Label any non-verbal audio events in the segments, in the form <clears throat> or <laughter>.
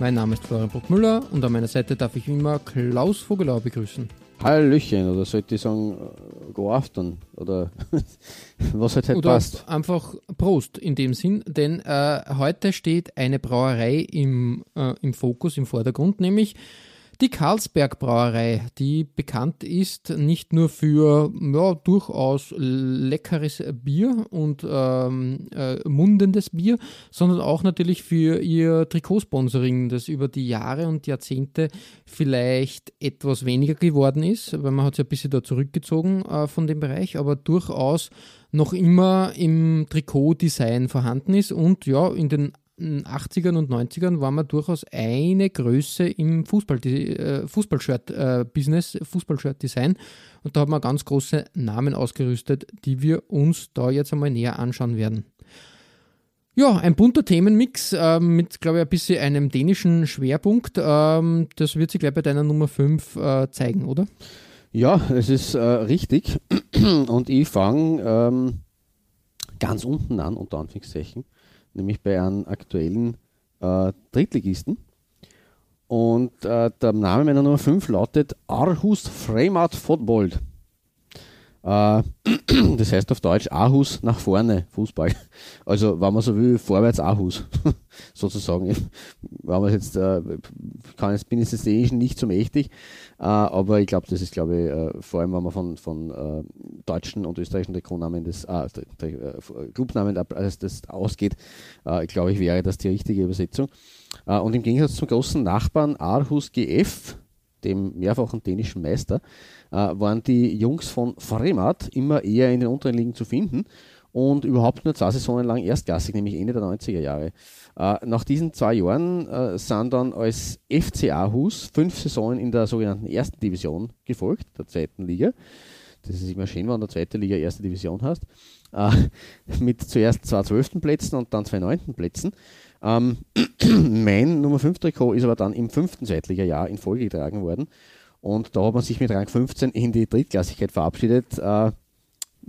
Mein Name ist Florian Bruckmüller und an meiner Seite darf ich wie immer Klaus Vogelau begrüßen. Hallöchen, oder sollte ich sagen, äh, go afton, oder <laughs> was halt, halt Oder passt. einfach Prost in dem Sinn, denn äh, heute steht eine Brauerei im, äh, im Fokus, im Vordergrund, nämlich die Karlsberg Brauerei, die bekannt ist nicht nur für ja, durchaus leckeres Bier und ähm, äh, mundendes Bier, sondern auch natürlich für ihr Trikotsponsoring, das über die Jahre und Jahrzehnte vielleicht etwas weniger geworden ist, weil man hat sich ein bisschen da zurückgezogen äh, von dem Bereich, aber durchaus noch immer im Trikotdesign vorhanden ist und ja, in den 80ern und 90ern war man durchaus eine Größe im Fußball, äh, Fußballshirt-Business, Fußballshirt-Design. Und da haben wir ganz große Namen ausgerüstet, die wir uns da jetzt einmal näher anschauen werden. Ja, ein bunter Themenmix äh, mit, glaube ich, ein bisschen einem dänischen Schwerpunkt. Ähm, das wird sich gleich bei deiner Nummer 5 äh, zeigen, oder? Ja, es ist äh, richtig. <clears throat> Und ich fange ähm, ganz unten an, unter Anführungszeichen, nämlich bei einem aktuellen äh, Drittligisten. Und äh, der Name meiner Nummer 5 lautet Arhus Fremat Fotbold. Äh, <clears throat> das heißt auf Deutsch Aarhus nach vorne Fußball. <laughs> Also, wenn man so will, vorwärts Aarhus, <laughs> sozusagen. Wenn man jetzt, äh, kann jetzt, bin jetzt Dänischen nicht so mächtig, äh, aber ich glaube, das ist, glaube ich, vor allem, wenn man von, von deutschen und österreichischen Trikotnamen des, äh, äh, Clubnamen das, das ausgeht, glaube ich, wäre das die richtige Übersetzung. Und im Gegensatz zum großen Nachbarn Aarhus GF, dem mehrfachen dänischen Meister, waren die Jungs von Fremat immer eher in den unteren Ligen zu finden und überhaupt nur zwei Saisonen lang erstklassig, nämlich Ende der 90er Jahre. Äh, nach diesen zwei Jahren äh, sind dann als FC Aarhus fünf Saisonen in der sogenannten ersten Division gefolgt, der zweiten Liga. Das ist immer schön, wenn du zweite Liga erste Division hast. Äh, <laughs> mit zuerst zwei zwölften Plätzen und dann zwei neunten Plätzen. Ähm, <clears throat> mein Nummer 5 Trikot ist aber dann im fünften Zweitliga-Jahr in Folge getragen worden. Und da hat man sich mit Rang 15 in die Drittklassigkeit verabschiedet. Äh,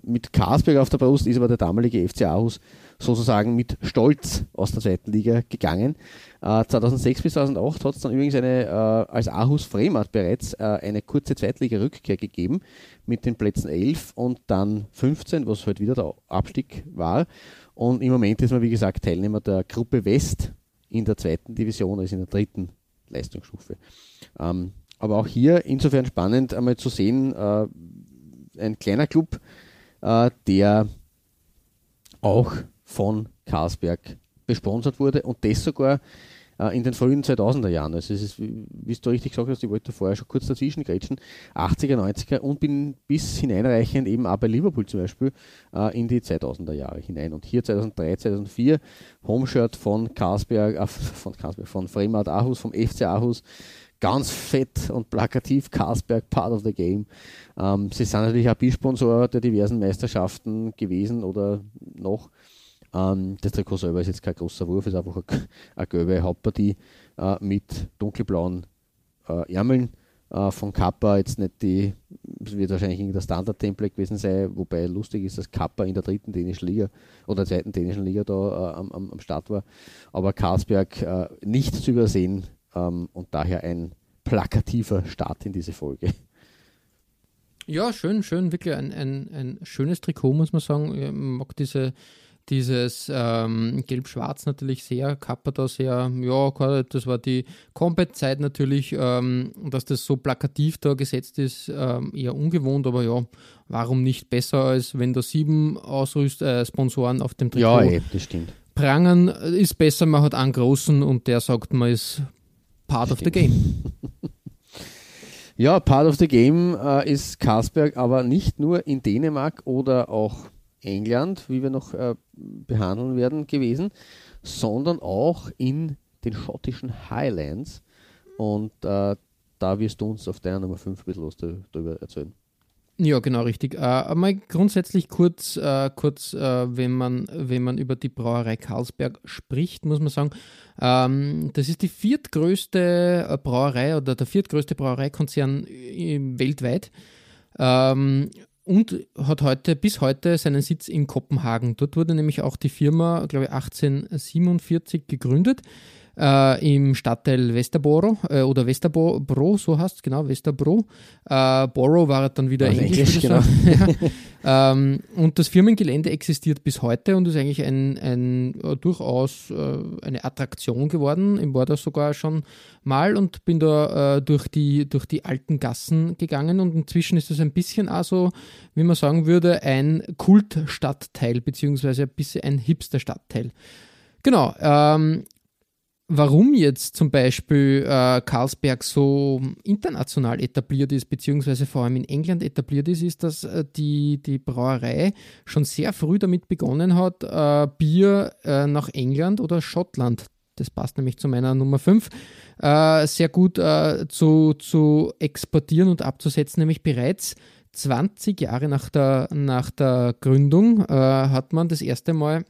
mit Karsberg auf der Brust ist aber der damalige FC Aarhus sozusagen mit Stolz aus der zweiten Liga gegangen. Äh, 2006 bis 2008 hat es dann übrigens eine, äh, als Aarhus Fremat bereits äh, eine kurze Zweitliga-Rückkehr gegeben mit den Plätzen 11 und dann 15, was halt wieder der Abstieg war. Und im Moment ist man, wie gesagt, Teilnehmer der Gruppe West in der zweiten Division, also in der dritten Leistungsstufe. Ähm, aber auch hier insofern spannend, einmal zu sehen, äh, ein kleiner Club, äh, der auch von Karlsberg besponsert wurde und das sogar äh, in den frühen 2000er Jahren. Also es ist, wie du richtig gesagt hast, ich wollte vorher schon kurz dazwischen grätschen, 80er, 90er und bin bis hineinreichend eben auch bei Liverpool zum Beispiel äh, in die 2000er Jahre hinein. Und hier 2003, 2004 Homeshirt von Karlsberg, äh, von Karlsberg, von Fremat Aarhus, vom FC Aarhus, ganz fett und plakativ Karlsberg Part of the Game. Ähm, sie sind natürlich auch Bisponsor der diversen Meisterschaften gewesen oder noch. Ähm, das Trikot selber ist jetzt kein großer Wurf, ist einfach eine, eine gelbe Hauptpartie äh, mit dunkelblauen äh, Ärmeln. Äh, von Kappa jetzt nicht die, wird wahrscheinlich irgendein Standard-Template gewesen sein, wobei lustig ist, dass Kappa in der dritten dänischen Liga oder der zweiten dänischen Liga da äh, am, am, Start war. Aber Karlsberg äh, nicht zu übersehen ähm, und daher ein plakativer Start in diese Folge. Ja, schön, schön, wirklich ein, ein, ein schönes Trikot, muss man sagen. Ich mag diese dieses ähm, Gelb-Schwarz natürlich sehr, Kappa da sehr, ja, das war die Combat-Zeit natürlich, ähm, dass das so plakativ da gesetzt ist, ähm, eher ungewohnt, aber ja, warum nicht besser, als wenn da sieben Ausrüst äh, Sponsoren auf dem Trikot ja, ey, das stimmt. prangen, ist besser, man hat einen großen und der sagt, man ist part of the game. <laughs> ja, part of the game äh, ist Carlsberg, aber nicht nur in Dänemark oder auch England, wie wir noch äh, behandeln werden, gewesen, sondern auch in den schottischen Highlands. Und äh, da wirst du uns auf deiner Nummer 5 ein bisschen was darüber erzählen. Ja, genau, richtig. Äh, mal grundsätzlich kurz, äh, kurz äh, wenn, man, wenn man über die Brauerei Karlsberg spricht, muss man sagen, ähm, das ist die viertgrößte äh, Brauerei oder der viertgrößte Brauereikonzern äh, weltweit. Ähm, und hat heute bis heute seinen Sitz in Kopenhagen. Dort wurde nämlich auch die Firma, glaube ich, 1847 gegründet. Äh, im Stadtteil Westerboro äh, oder Westerbro, so heißt es, genau, Westerbro. Äh, Boro war dann wieder also Englisch. Englisch genau. <laughs> ja. ähm, und das Firmengelände existiert bis heute und ist eigentlich ein, ein äh, durchaus äh, eine Attraktion geworden. Ich war da sogar schon mal und bin da äh, durch, die, durch die alten Gassen gegangen und inzwischen ist es ein bisschen also, wie man sagen würde, ein Kultstadtteil beziehungsweise ein bisschen ein Hipster-Stadtteil. Genau. Ähm, warum jetzt zum Beispiel äh, Carlsberg so international etabliert ist, beziehungsweise vor allem in England etabliert ist, ist, dass äh, die, die Brauerei schon sehr früh damit begonnen hat, äh, Bier äh, nach England oder Schottland, das passt nämlich zu meiner Nummer 5, äh, sehr gut äh, zu, zu exportieren und abzusetzen, nämlich bereits 20 Jahre nach der, nach der Gründung hat man das erste Mal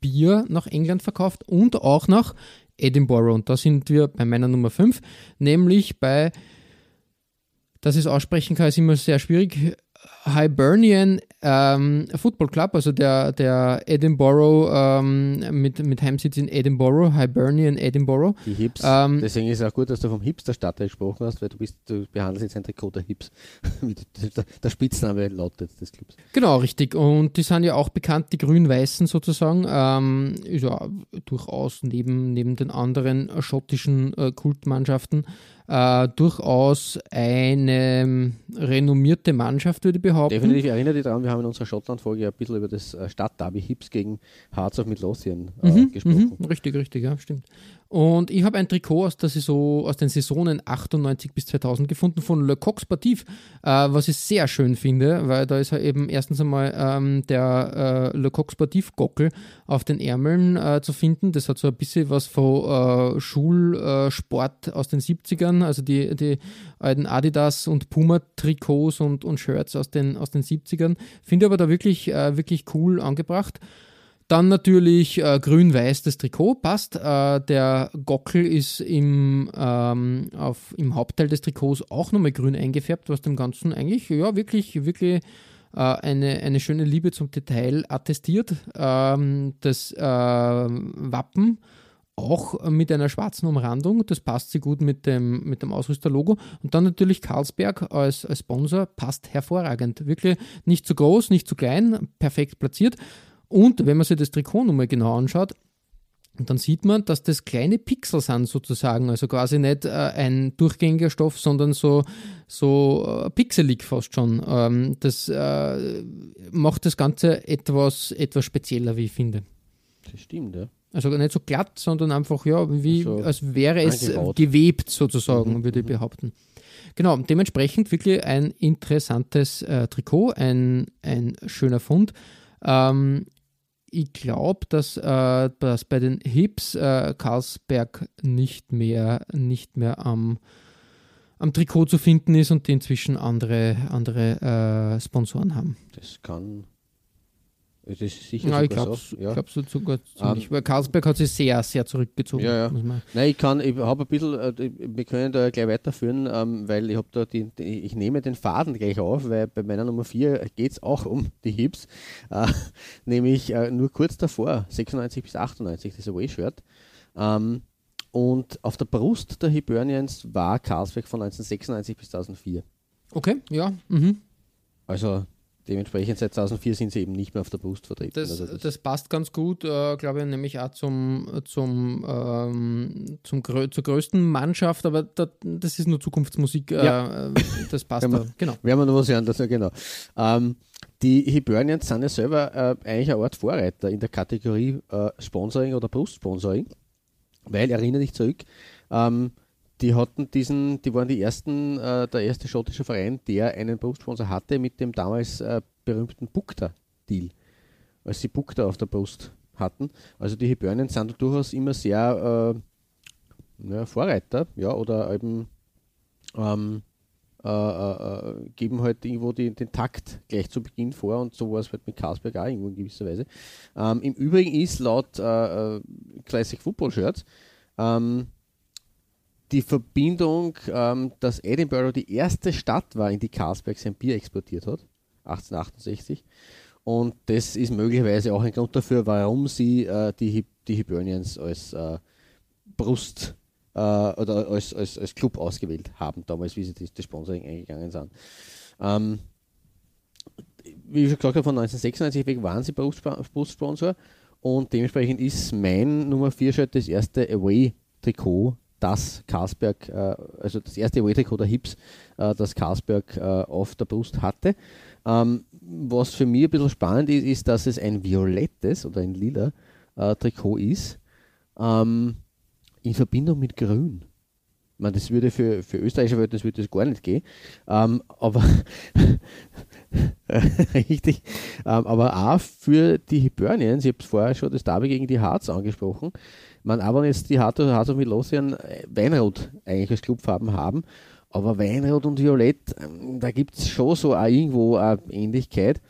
Bier nach England verkauft und auch nach Edinburgh. Und da sind wir bei meiner Nummer 5, nämlich bei, dass ich es aussprechen kann, ist immer sehr schwierig, Hibernian ähm, Football Club, also der, der Edinburgh ähm, mit, mit Heimsitz in Edinburgh, Hibernian Edinburgh. Die Hips. Ähm, Deswegen ist es auch gut, dass du vom Hipster-Stadtteil gesprochen hast, weil du bist, du behandelst jetzt ein Trikot der Hips. <laughs> der, der Spitzname lautet des Clubs. Genau, richtig. Und die sind ja auch bekannt, die Grün-Weißen sozusagen. Ähm, ja durchaus neben, neben den anderen schottischen äh, Kultmannschaften äh, durchaus eine renommierte Mannschaft, würde ich behaupten. Definitiv, ich erinnere dich daran, wir haben in unserer Schottland-Folge ein bisschen über das äh, Stadtderby Hips gegen Hearts of Midlothian äh, mhm, gesprochen. Mhm, richtig, richtig, ja, stimmt. Und ich habe ein Trikot aus, der Saison, aus den Saisonen 98 bis 2000 gefunden von Le Coq Sportif, äh, was ich sehr schön finde, weil da ist ja eben erstens einmal ähm, der äh, Le Coq Sportif Gockel auf den Ärmeln äh, zu finden. Das hat so ein bisschen was von äh, Schulsport aus den 70ern, also die, die alten Adidas und Puma Trikots und, und Shirts aus den, aus den 70ern. Finde aber da wirklich, äh, wirklich cool angebracht. Dann natürlich äh, grün-weiß das Trikot passt. Äh, der Gockel ist im, ähm, auf, im Hauptteil des Trikots auch nochmal grün eingefärbt, was dem Ganzen eigentlich ja wirklich, wirklich äh, eine, eine schöne Liebe zum Detail attestiert. Ähm, das äh, Wappen auch mit einer schwarzen Umrandung, das passt sehr gut mit dem, mit dem Ausrüsterlogo. Und dann natürlich Carlsberg als, als Sponsor passt hervorragend. Wirklich nicht zu groß, nicht zu klein, perfekt platziert. Und wenn man sich das Trikot nochmal genau anschaut, dann sieht man, dass das kleine Pixel sind sozusagen, also quasi nicht äh, ein durchgängiger Stoff, sondern so, so äh, pixelig fast schon. Ähm, das äh, macht das Ganze etwas, etwas spezieller, wie ich finde. Das stimmt, ja. Also nicht so glatt, sondern einfach, ja, wie, also, als wäre es gewebt sozusagen, mhm, würde ich mhm. behaupten. Genau, dementsprechend wirklich ein interessantes äh, Trikot, ein, ein schöner Fund. Ähm, ich glaube, dass, äh, dass bei den Hips äh, Carlsberg nicht mehr, nicht mehr am, am Trikot zu finden ist und die inzwischen andere, andere äh, Sponsoren haben. Das kann das ist sicher ja, ich glaube so. ja. glaub, so sogar ziemlich. Um, weil Karlsberg hat sich sehr, sehr zurückgezogen. Ja, ja. Nein, ich kann, ich habe ein bisschen, äh, wir können da gleich weiterführen, ähm, weil ich habe da die, die, ich nehme den Faden gleich auf, weil bei meiner Nummer 4 geht es auch um die Hips, äh, <laughs> nämlich äh, nur kurz davor, 96 bis 98, das Away-Shirt. Ähm, und auf der Brust der Hibernians war Carlsberg von 1996 bis 2004. Okay, ja. Mhm. Also dementsprechend seit 2004 sind sie eben nicht mehr auf der Brust vertreten. Das, Also das, passt ganz gut, äh, glaube ich, nämlich auch zum, zum, ähm, zum grö zur größten Mannschaft, aber da, das ist nur Zukunftsmusik. Äh, Ja. äh, das passt da. Genau. Werden wir noch was hören dazu, genau. Ähm, die Hibernians sind ja selber äh, eigentlich eine Art Vorreiter in der Kategorie äh, Sponsoring oder Brustsponsoring, weil, erinnere dich zurück, ähm, die hatten diesen, die waren die ersten, äh, der erste schottische Verein, der einen Brustsponsor hatte mit dem damals äh, berühmten Bukta-Deal, als sie Bukta auf der Brust hatten. Also die Hibernians sind durchaus immer sehr äh, ja, Vorreiter, ja, oder eben ähm, äh, äh, äh, geben halt irgendwo die, den Takt gleich zu Beginn vor und so war es halt mit Carlsberg auch irgendwo in gewisser Weise. Ähm, Im Übrigen ist laut Classic Football Shirts ähm, die Verbindung, ähm, dass Edinburgh die erste Stadt war, in die Carlsberg sein Bier exportiert hat, 1868. Und das ist möglicherweise auch ein Grund dafür, warum sie äh, die, die Hibernians als äh, Brust äh, oder als, als, als Club ausgewählt haben, damals, wie sie das, das Sponsoring eingegangen sind. Ähm, wie ich schon gesagt habe, von 1996 weg waren sie Brustsp- Brustsponsor und dementsprechend ist mein Nummer 4 Shirt das erste Away-Trikot, das Carlsberg, äh, also das erste Away-Trikot der Hips, äh, das Carlsberg äh, auf der Brust hatte. Ähm, was für mich ein bisschen spannend ist, ist, dass es ein violettes oder ein lila Trikot ist, ähm, in Verbindung mit Grün. Ich meine, das würde für, für österreichische Verhältnisse würde das gar nicht gehen. Ähm, aber <laughs> richtig. Ähm, aber auch für die Hibernians, ich habe vorher schon das Derby gegen die Harz angesprochen. Man aber jetzt die und Midlothian äh, Weinrot eigentlich als Clubfarben haben. Aber Weinrot und Violett, ähm, da gibt es schon so auch irgendwo eine Ähnlichkeit.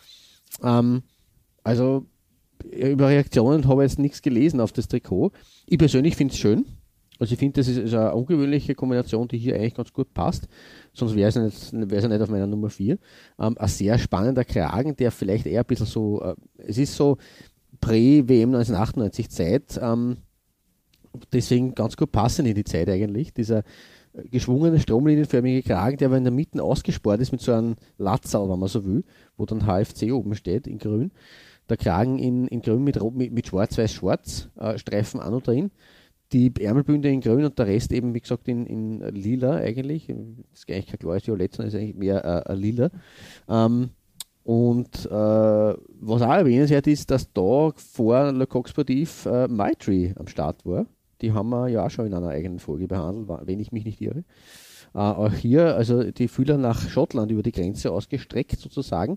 Ähm, also über Reaktionen habe ich jetzt nichts gelesen auf das Trikot. Ich persönlich finde es schön. Also ich finde, das ist, ist eine ungewöhnliche Kombination, die hier eigentlich ganz gut passt. Sonst wäre es ja nicht, nicht auf meiner Nummer 4. Ähm, ein sehr spannender Kragen, der vielleicht eher ein bisschen so, äh, es ist so Prä-WM 1998 Zeit, ähm, deswegen ganz gut passend in die Zeit eigentlich. Dieser äh, geschwungene, stromlinienförmige Kragen, der aber in der Mitte ausgespart ist mit so einem Latzal, wenn man so will, wo dann HFC oben steht in grün. Der Kragen in, in grün mit, mit, mit schwarz-weiß-schwarz, äh, Streifen an und drin. Die Ärmelbünde in grün und der Rest eben, wie gesagt, in, in lila eigentlich. Das ist eigentlich kein klares Violett, sondern ist eigentlich mehr äh, ein lila. Ähm, und äh, was auch erwähnenswert ist, dass da vor Le Coq Sportif äh, Maitri am Start war. Die haben wir ja auch schon in einer eigenen Folge behandelt, wenn ich mich nicht irre. Äh, auch hier, also die Fühler nach Schottland über die Grenze ausgestreckt sozusagen,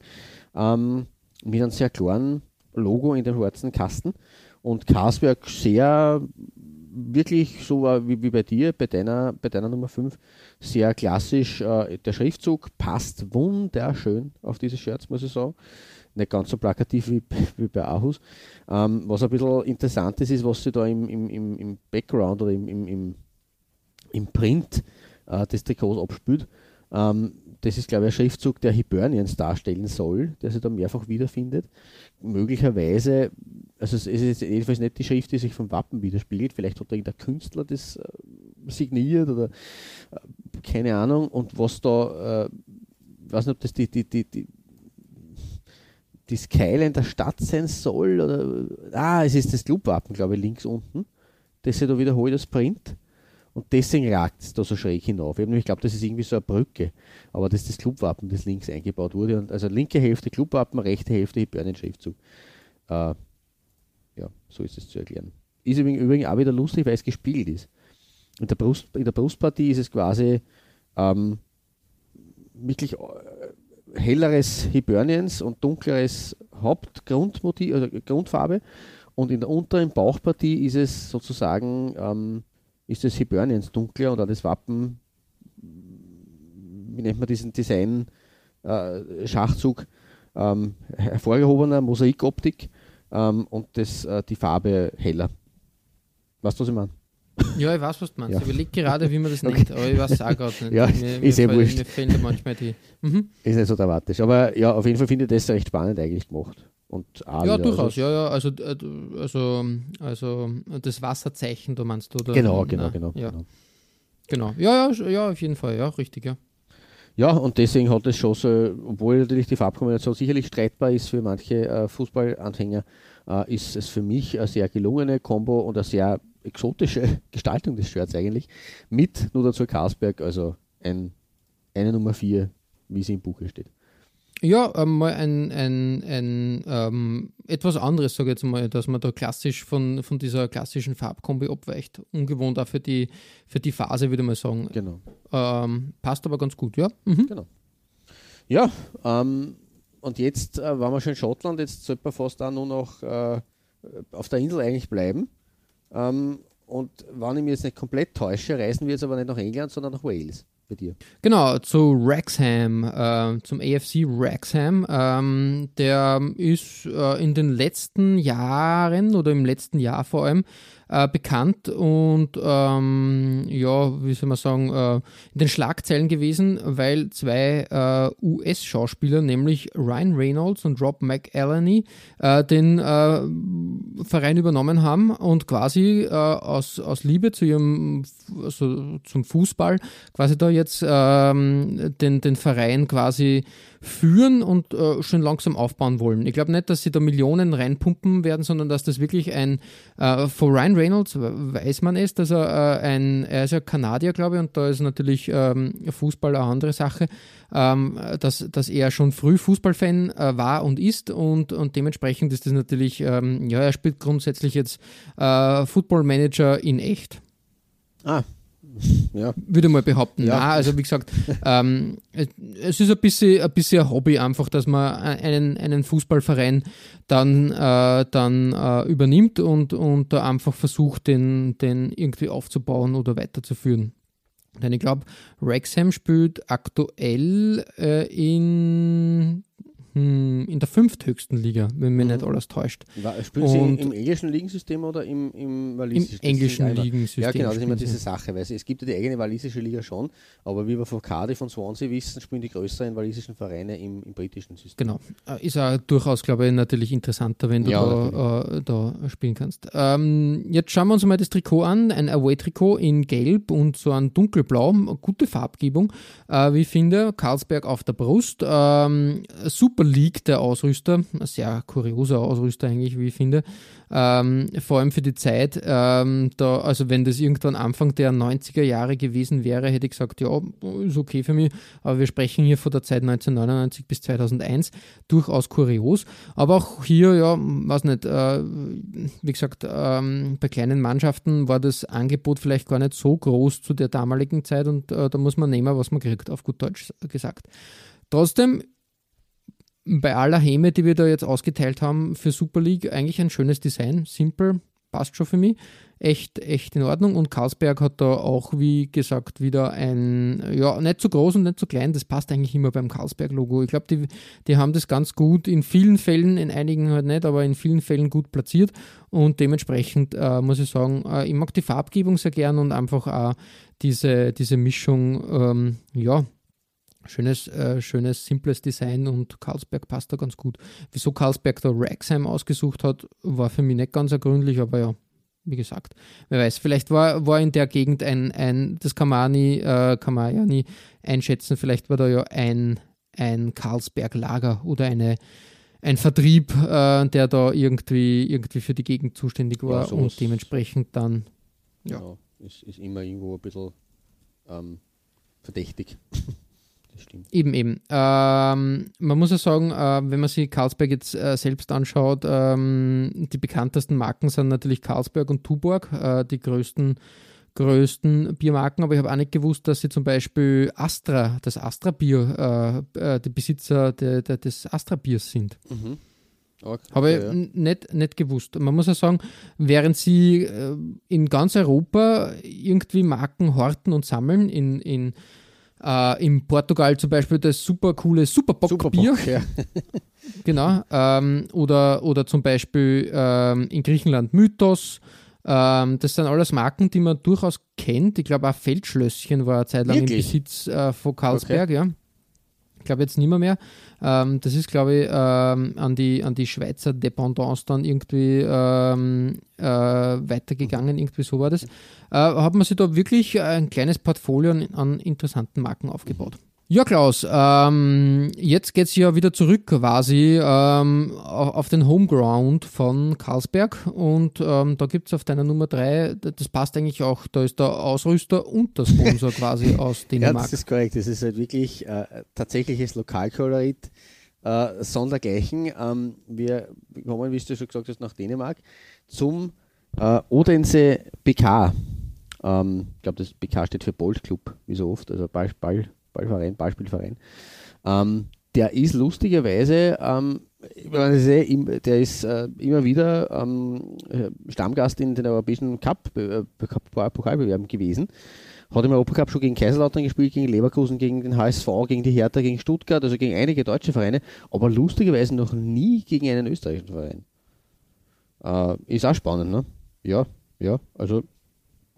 ähm, mit einem sehr klaren Logo in dem schwarzen Kasten. Und Carlsberg sehr wirklich so wie, wie bei dir, bei deiner, bei deiner Nummer 5, sehr klassisch. Äh, der Schriftzug passt wunderschön auf diese Shirts, muss ich sagen. Nicht ganz so plakativ wie, <laughs> wie bei Aarhus. Ähm, was ein bisschen interessant ist, ist, was sie da im, im, im, Background oder im, im, im, Print äh, des Trikots abspielt. Ähm, das ist, glaube ich, ein Schriftzug, der Hibernians darstellen soll, der sich da mehrfach wiederfindet. Möglicherweise, also es ist jedenfalls nicht die Schrift, die sich vom Wappen widerspiegelt, vielleicht hat irgendein Künstler das äh, signiert oder äh, keine Ahnung. Und was da, äh, ich weiß nicht, ob das die, die, die, die, die Skyline der Stadt sein soll oder, ah, es ist das Clubwappen, glaube ich, links unten, das sie da wiederholt als Print. Und deswegen ragt es da so schräg hinauf. Ich nämlich glaubt, das ist irgendwie so eine Brücke. Aber das ist das Clubwappen, das links eingebaut wurde. Und also linke Hälfte Clubwappen, rechte Hälfte Hibernian-Schriftzug. Äh, ja, so ist es zu erklären. Ist übrigens, auch wieder lustig, weil es gespiegelt ist. In der, Brust, in der Brustpartie ist es quasi ähm, wirklich äh, helleres Hibernians und dunkleres Hauptgrundmotiv, also Grundfarbe. Und in der unteren Bauchpartie ist es sozusagen ähm, ist das Hibernians dunkler und auch das Wappen, wie nennt man diesen Design, äh, ähm, hervorgehobener Mosaikoptik ähm, und das, äh, die Farbe heller. Weißt du, was ich meine? Ja, ich weiß, was du meinst. Ja. Ich überlege gerade, wie man das <laughs> Okay. nennt, aber ich weiß auch gerade nicht. Ja, mir, ist eh mir, wurscht. mir fehlen da manchmal die. Mhm. Ist nicht so dramatisch. Aber ja, auf jeden Fall finde ich das recht spannend eigentlich gemacht. Und Ja, wieder, durchaus, also, ja, ja. Also, äh, also, also das Wasserzeichen, du meinst, oder? Genau, genau, Na, genau. Ja, genau. genau. Ja, ja, sch- ja, auf jeden Fall, ja, richtig, ja. Ja, und deswegen hat es schon so, obwohl natürlich die Farbkombination sicherlich streitbar ist für manche äh, Fußballanhänger, äh, ist es für mich eine sehr gelungene Combo und eine sehr exotische <laughs> Gestaltung des Shirts eigentlich. Mit nur dazu Carlsberg, also ein, eine Nummer 4, wie sie im Buche steht. Ja, ähm, mal ein, ein, ein ähm, etwas anderes, sage ich jetzt mal, dass man da klassisch von, von dieser klassischen Farbkombi abweicht. Ungewohnt auch für die, für die Phase, würde man sagen. Genau. Ähm, passt aber ganz gut, ja. Mhm. Genau. Ja, ähm, und jetzt äh, waren wir schon in Schottland, jetzt sollte man fast auch nur noch äh, auf der Insel eigentlich bleiben. Ähm, und wenn ich mich jetzt nicht komplett täusche, reisen wir jetzt aber nicht nach England, sondern nach Wales bei dir. Genau, zu Wrexham, äh, zum AFC Wrexham. Ähm, der ist äh, in den letzten Jahren oder im letzten Jahr vor allem äh, bekannt und ähm, ja, wie soll man sagen, äh, in den Schlagzeilen gewesen, weil zwei äh, US-Schauspieler, nämlich Ryan Reynolds und Rob McElhenney, äh, den äh, Verein übernommen haben und quasi äh, aus, aus Liebe zu ihrem, also zum Fußball, quasi da jetzt ähm, den, den Verein quasi führen und äh, schon langsam aufbauen wollen. Ich glaube nicht, dass sie da Millionen reinpumpen werden, sondern dass das wirklich ein, äh, von Ryan Reynolds weiß man es, dass er äh, ein, er ist ja Kanadier, glaube ich, und da ist natürlich ähm, Fußball eine andere Sache, ähm, dass, dass er schon früh Fußballfan äh, war und ist und, und dementsprechend ist das natürlich, ähm, ja, er spielt grundsätzlich jetzt äh, Football Manager in echt. Ah, ja. Würde mal behaupten. Ja. Nein, also wie gesagt, <laughs> ähm, es ist ein bisschen, ein bisschen ein Hobby einfach, dass man einen, einen Fußballverein dann, äh, dann äh, übernimmt und, und da einfach versucht, den, den irgendwie aufzubauen oder weiterzuführen. Denn ich glaube, Wrexham spielt aktuell äh, in hm, in der fünfthöchsten Liga, wenn mich Mhm. nicht alles täuscht. War, spielen Sie im englischen Ligensystem oder im, im walisischen? Im englischen Ligensystem Ja, genau, das ist immer diese. Sache, weil es, es gibt ja die eigene walisische Liga schon, aber wie wir von Cardiff und Swansea wissen, spielen die größeren walisischen Vereine im, im britischen System. Genau. Äh, Ist auch durchaus, glaube ich, natürlich interessanter, wenn du Ja, da, äh, da spielen kannst. Ähm, jetzt schauen wir uns mal das Trikot an. Ein Away-Trikot in Gelb und so ein dunkelblau. Gute Farbgebung. Äh, wie ich finde, Karlsberg auf der Brust. Ähm, Super League der Ausrüster. Ein sehr kurioser Ausrüster eigentlich, wie ich finde. Ähm, vor allem für die Zeit, ähm, da, also wenn das irgendwann Anfang der 90er Jahre gewesen wäre, hätte ich gesagt, ja, ist okay für mich, aber wir sprechen hier von der Zeit 1999 bis 2001, durchaus kurios, aber auch hier, ja, weiß nicht, äh, wie gesagt, ähm, bei kleinen Mannschaften war das Angebot vielleicht gar nicht so groß zu der damaligen Zeit und äh, da muss man nehmen, was man kriegt, auf gut Deutsch gesagt. Trotzdem bei aller Häme, die wir da jetzt ausgeteilt haben für Super League, eigentlich ein schönes Design. Simpel, passt schon für mich. Echt, echt in Ordnung. Und Carlsberg hat da auch, wie gesagt, wieder ein, ja, nicht zu groß und nicht zu klein. Das passt eigentlich immer beim Carlsberg-Logo. Ich glaube, die, die haben das ganz gut in vielen Fällen, in einigen halt nicht, aber in vielen Fällen gut platziert. Und dementsprechend äh, muss ich sagen, äh, ich mag die Farbgebung sehr gern und einfach auch diese, diese Mischung, ähm, ja, Schönes, äh, schönes, simples Design und Carlsberg passt da ganz gut. Wieso Carlsberg da Wrexham ausgesucht hat, war für mich nicht ganz ergründlich, aber ja, wie gesagt, wer weiß, vielleicht war, war in der Gegend ein, ein das kann man, nie, äh, kann man ja nie einschätzen, vielleicht war da ja ein, ein Carlsberg-Lager oder eine, ein Vertrieb, äh, der da irgendwie, irgendwie für die Gegend zuständig war Ja, und dementsprechend dann, Ja. Ja, ist, ist immer irgendwo ein bisschen ähm, verdächtig. <laughs> das stimmt. Eben, eben. Ähm, man muss ja sagen, äh, wenn man sich Carlsberg jetzt äh, selbst anschaut, ähm, die bekanntesten Marken sind natürlich Carlsberg und Tuborg, äh, die größten, größten Biermarken, aber ich habe auch nicht gewusst, dass sie zum Beispiel Astra, das Astra-Bier, äh, äh, die Besitzer de, de, des Astra-Biers sind. Mhm. Arg. Habe ich Ja, ja. nicht, nicht gewusst. Man muss ja sagen, während sie äh, in ganz Europa irgendwie Marken horten und sammeln, in, in, äh, in Portugal zum Beispiel das super coole Superbock-Bier, Superbock, ja. <laughs> genau, ähm, oder, oder zum Beispiel ähm, in Griechenland Mythos. Ähm, das sind alles Marken, die man durchaus kennt. Ich glaube, auch Feldschlösschen war eine Zeit lang im Wirklich? Besitz äh, von Carlsberg, ja. Ich glaube jetzt nicht mehr mehr. Ähm, das ist, glaube ich, ähm, an, die, an die Schweizer Dependance dann irgendwie ähm, äh, weitergegangen, irgendwie so war das. Äh, hat man sich da wirklich ein kleines Portfolio an, an interessanten Marken aufgebaut. Ja, Klaus, ähm, jetzt geht es ja wieder zurück quasi ähm, auf, den Homeground von Karlsberg und ähm, da gibt es auf deiner Nummer 3, das passt eigentlich auch, da ist der Ausrüster und der Sponsor <laughs> quasi aus Dänemark. Ja, das ist korrekt, das ist halt wirklich äh, tatsächliches Lokalkolorit, äh, sondergleichen. Ähm, wir kommen, wie du schon gesagt hast, nach Dänemark zum äh, Odense BK. Ähm, ich glaube, das BK steht für Bolt Club, wie so oft, also Ball, Ball Ballverein, Ballspielverein. Ähm, der ist lustigerweise, ähm, der ist äh, immer wieder ähm, Stammgast in den europäischen Cup, äh, Pokalbewerben gewesen. Hat im Europacup schon gegen Kaiserslautern gespielt, gegen Leverkusen, gegen den HSV, gegen die Hertha, gegen Stuttgart, also gegen einige deutsche Vereine, aber lustigerweise noch nie gegen einen österreichischen Verein. Äh, ist auch spannend, ne? Ja, ja, also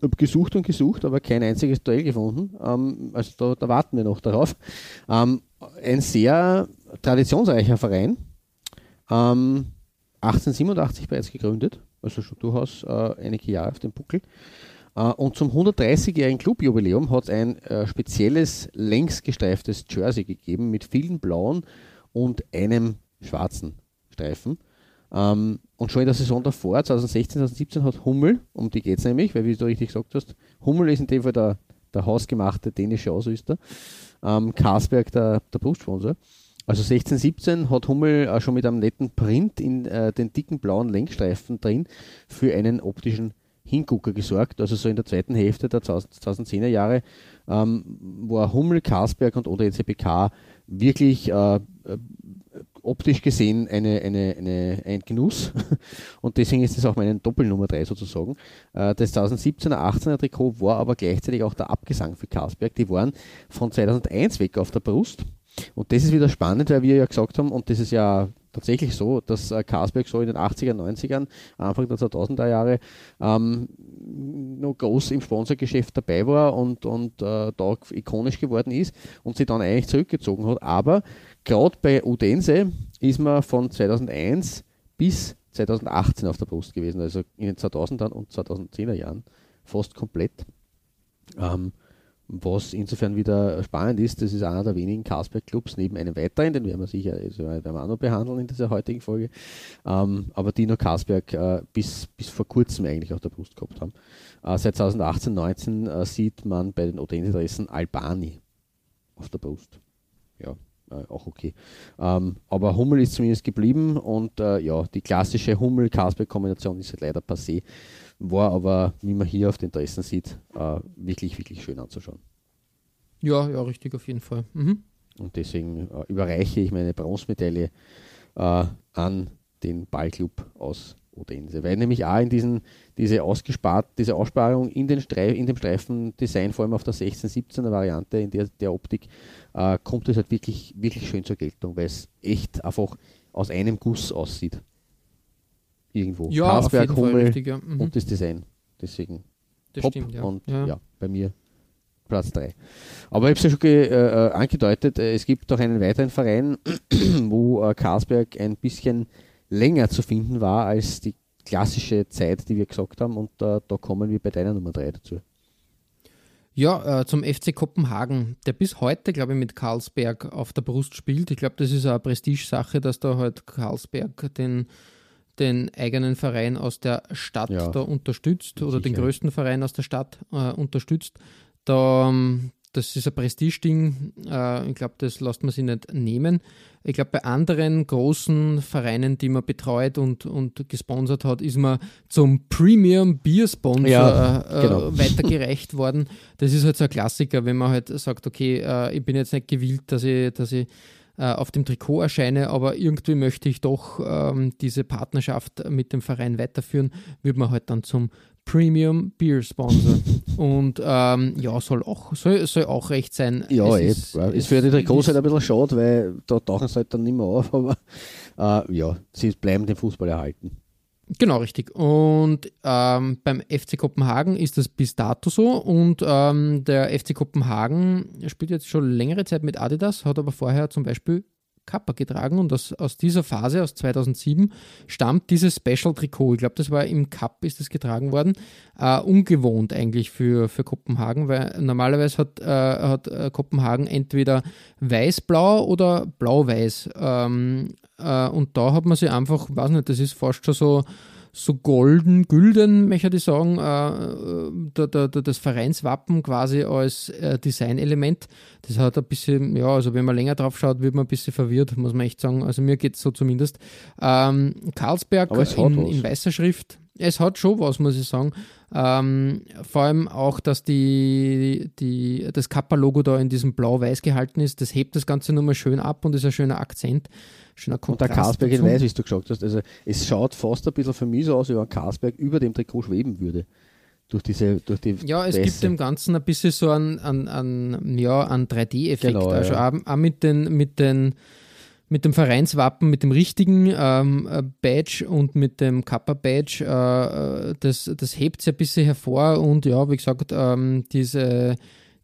habe gesucht und gesucht, aber kein einziges Duell gefunden. Ähm, also da, da, warten wir noch darauf. Ähm, ein sehr traditionsreicher Verein. Ähm, 1887 bereits gegründet, also schon durchaus äh, einige Jahre auf dem Buckel. Äh, und zum 130-jährigen Clubjubiläum hat es ein äh, spezielles, längs gestreiftes Jersey gegeben mit vielen blauen und einem schwarzen Streifen. Ähm, und schon in der Saison davor, 2016, 2017, hat Hummel, um die geht es nämlich, weil wie du richtig gesagt hast, Hummel ist in dem Fall der, der hausgemachte dänische Ausrüster, ähm, Karsberg der, der Brustsponsor. Also 16, 17 hat Hummel äh, schon mit einem netten Print in äh, den dicken blauen Lenkstreifen drin für einen optischen Hingucker gesorgt. Also so in der zweiten Hälfte der 2010er Jahre ähm, war Hummel, Karsberg und oder ECBK wirklich äh, äh optisch gesehen eine, eine, eine, ein Genuss <laughs> und deswegen ist es auch meine Doppelnummer 3 sozusagen. Äh, das 2017er, 18er Trikot war aber gleichzeitig auch der Abgesang für Karlsberg. Die waren von 2001 weg auf der Brust und das ist wieder spannend, weil wir ja gesagt haben, und das ist ja tatsächlich so, dass äh, Karlsberg so in den 80er, 90ern, Anfang der 2000er Jahre ähm, noch groß im Sponsorgeschäft dabei war und, und äh, da ikonisch geworden ist und sie dann eigentlich zurückgezogen hat. Aber gerade bei Udense ist man von 2001 bis 2018 auf der Brust gewesen, also in den 2000er und 2010er Jahren fast komplett. Ähm, was insofern wieder spannend ist, das ist einer der wenigen Carlsberg-Clubs neben einem weiteren, den werden wir sicher also werden wir auch noch behandeln in dieser heutigen Folge, ähm, aber die nur Carlsberg äh, bis, bis vor kurzem eigentlich auf der Brust gehabt haben. Äh, seit 2018, 19 äh, sieht man bei den Odense-Dressen Albani auf der Brust. Ja, äh, auch okay. Ähm, aber Hummel ist zumindest geblieben und äh, ja, die klassische Hummel-Carlsberg-Kombination ist halt leider passé, war aber, wie man hier auf den Dressen sieht, äh, wirklich, wirklich schön anzuschauen. Ja, ja, richtig, auf jeden Fall. Mhm. Und deswegen äh, überreiche ich meine Bronzemedaille äh, an den Ballclub aus Odense, weil nämlich auch in diesen, diese ausgespart, diese Aussparung in, den Streif, in dem Streifendesign, vor allem auf der 16-17er Variante, in der, der Optik, äh, kommt es halt wirklich, wirklich schön zur Geltung, weil es echt einfach aus einem Guss aussieht. Irgendwo. Ja, Karlsberg, Hummel richtig, ja. mhm. und das Design. Deswegen das top stimmt, ja. und ja. ja. bei mir Platz 3. Aber ich habe es ja schon äh, äh, angedeutet, äh, es gibt auch einen weiteren Verein, <clears throat> wo äh, Karlsberg ein bisschen länger zu finden war als die klassische Zeit, die wir gesagt haben. Und äh, da kommen wir bei deiner Nummer 3 dazu. Ja, äh, zum FC Kopenhagen, der bis heute, glaube ich, mit Karlsberg auf der Brust spielt. Ich glaube, das ist eine Prestigesache, dass da halt Karlsberg den, den eigenen Verein aus der Stadt ja, da unterstützt oder den größten Verein aus der Stadt äh, unterstützt. Da, ähm, das ist ein Prestigeding. Äh, ich glaube, das lässt man sich nicht nehmen. Ich glaube, bei anderen großen Vereinen, die man betreut und, und gesponsert hat, ist man zum Premium Beer Sponsor ja, äh, genau. <laughs> weitergereicht worden. Das ist halt so ein Klassiker, wenn man halt sagt, okay, äh, ich bin jetzt nicht gewillt, dass ich, dass ich äh, auf dem Trikot erscheine, aber irgendwie möchte ich doch ähm, diese Partnerschaft mit dem Verein weiterführen, wird man halt dann zum Premium Beer Sponsor. <laughs> Und ähm, ja, soll auch, soll, soll auch recht sein. Ja, es ist, ist, ist, für die Trikots halt ein bisschen schade, weil da tauchen sie halt dann nicht mehr auf, <laughs> aber äh, ja, sie bleiben dem Fußball erhalten. Genau, richtig. Und ähm, beim FC Kopenhagen ist das bis dato so. Und ähm, der FC Kopenhagen spielt jetzt schon längere Zeit mit Adidas, hat aber vorher zum Beispiel Kappa getragen und aus, aus dieser Phase, aus 2007, stammt dieses Special-Trikot. Ich glaube, das war im Cup, ist das getragen worden. Äh, ungewohnt eigentlich für, für Kopenhagen, weil normalerweise hat, äh, hat äh, Kopenhagen entweder weiß-blau oder blau-weiß. Ähm, äh, und da hat man sich einfach, weiß nicht, das ist fast schon so so golden, gülden, möchte ich sagen, äh, da, da, da das Vereinswappen quasi als äh, Designelement. Das hat ein bisschen, ja, also wenn man länger drauf schaut, wird man ein bisschen verwirrt, muss man echt sagen. Also mir geht es so zumindest. Ähm, Karlsberg in, in, weißer Schrift. Es hat schon was, muss ich sagen. Ähm, vor allem auch, dass die, die, das Kappa-Logo da in diesem Blau-Weiß gehalten ist. Das hebt das Ganze nochmal schön ab und ist ein schöner Akzent schöner Kontrast. Und der Karlsberg in Weiß, wie du gesagt hast, also es schaut fast ein bisschen für mich so aus, wie wenn Karlsberg über dem Trikot schweben würde. Durch diese, durch die ja, es Weiße. gibt dem Ganzen ein bisschen so einen, einen, einen, ja, einen 3D-Effekt. Genau, also ja. auch, auch, mit den, mit den mit dem Vereinswappen, mit dem richtigen ähm, äh, Badge und mit dem Kappa-Badge, äh, äh, das, das hebt es ein bisschen hervor und ja, wie gesagt, ähm, diese